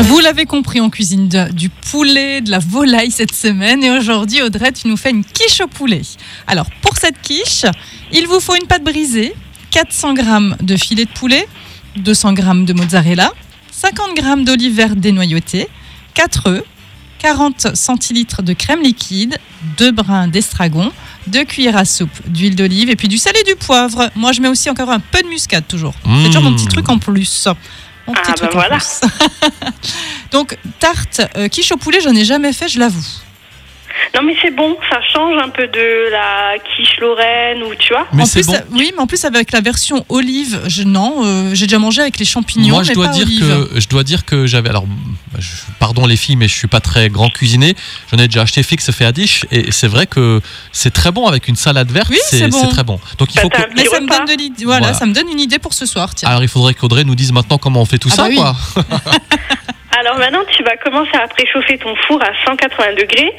Vous l'avez compris, on cuisine de- du poulet, de la volaille cette semaine. Et aujourd'hui, Audrey, tu nous fais une quiche au poulet. Alors, pour cette quiche, il vous faut une pâte brisée, 400 g de filet de poulet, 200 g de mozzarella, 50 g d'olive verte dénoyautée, 4 œufs, 40 centilitres de crème liquide, 2 brins d'estragon, 2 cuillères à soupe d'huile d'olive et puis du sel et du poivre. Moi, je mets aussi encore un peu de muscade toujours. C'est toujours mon petit truc en plus. Mon petit Ah, truc bah en voilà. plus. Donc, tarte, euh, quiche au poulet, j'en ai jamais fait, je l'avoue. Non, mais c'est bon, ça change un peu de la quiche Lorraine ou tu vois. Mais en c'est plus, bon. oui, mais en plus avec la version olive, je, non, euh, j'ai déjà mangé avec les champignons, Moi, je mais dois pas dire olive. que je dois dire que j'avais alors je- pardon les filles mais je suis pas très grand cuisinier. J'en ai déjà acheté fixe fait à dish et c'est vrai que c'est très bon avec une salade verte, Oui, c'est c'est bon. c'est très bon. Donc il Bah, faut que Mais ça me donne de l'idée. Voilà, Voilà. ça me donne une idée pour ce soir. Tiens. alors il faudrait qu'Audrey nous dise maintenant comment on fait tout Ah ça bah oui. quoi. Alors maintenant, tu vas commencer à préchauffer ton four à 180 degrés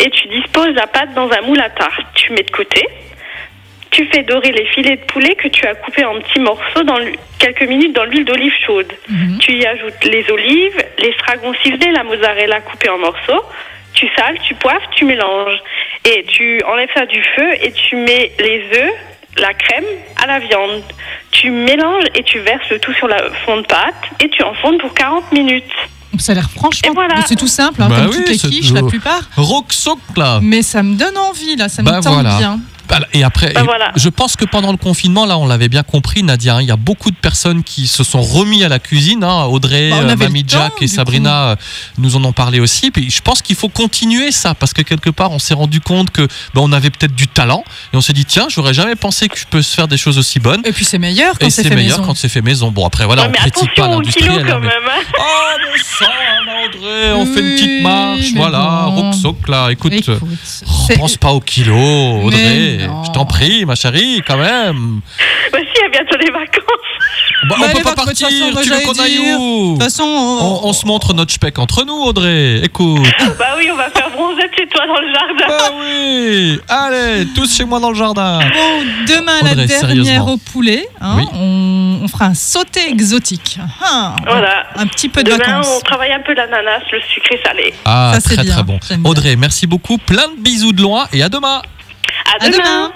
et tu disposes la pâte dans un moule à tarte. Tu mets de côté. Tu fais dorer les filets de poulet que tu as coupés en petits morceaux dans quelques minutes dans l'huile d'olive chaude. Mhm. Tu y ajoutes les olives, l'estragon ciselé, la mozzarella coupée en morceaux. Tu sales, tu poives, tu mélanges. Et tu enlèves ça du feu et tu mets les œufs, la crème à la viande. Tu mélanges et tu verses le tout sur la fond de pâte et tu enfondes pour 40 minutes. Ça a l'air franchement. Voilà. C'est tout simple, hein, Bah comme oui, toutes les c'est quiches, la plupart. Roxoc là. Mais ça me donne envie, là, ça Bah me tente voilà. bien. Voilà, Et après, et voilà. je pense que pendant le confinement, là, on l'avait bien compris, Nadia, hein, il y a beaucoup de personnes qui se sont remis à la cuisine. hein. Audrey, le Mamie temps, Jack et Sabrina euh, nous en ont parlé aussi. Puis je pense qu'il faut continuer ça parce que quelque part, on s'est rendu compte que bah, on avait peut-être du talent et on s'est dit tiens, j'aurais jamais pensé que je peux se faire des choses aussi bonnes. Et puis c'est meilleur quand Et c'est fait meilleur maison. quand c'est fait maison. Bon après voilà, Ouais, on mais critique pas quand hein, mais- même. Oh mais ça, Audrey, on fait une Oui, petite marche, voilà, bon. Roxoc là. Écoute, Écoute, oh, pense pas au kilo, Audrey. Je t'en prie, ma chérie, quand même. Bah si, a bientôt les vacances. Bah, Bah, on peut pas partir, façon, tu veux qu'on aille où De toute façon, on, on se montre notre speck entre nous, Audrey. Écoute. Bah oui, on va faire bronzette chez toi dans le jardin. bah oui. Allez, tous chez moi dans le jardin. Bon, demain, la dernière au poulet. hein, Oui. on, on fera un sauté exotique. Ah, Voilà. Un petit peu de Demain, vacances. on travaille un peu l'ananas, le sucré salé. Ah, Ça, c'est très bien. très bon. Audrey, merci beaucoup. Plein de bisous de loin et à demain. À À demain. demain.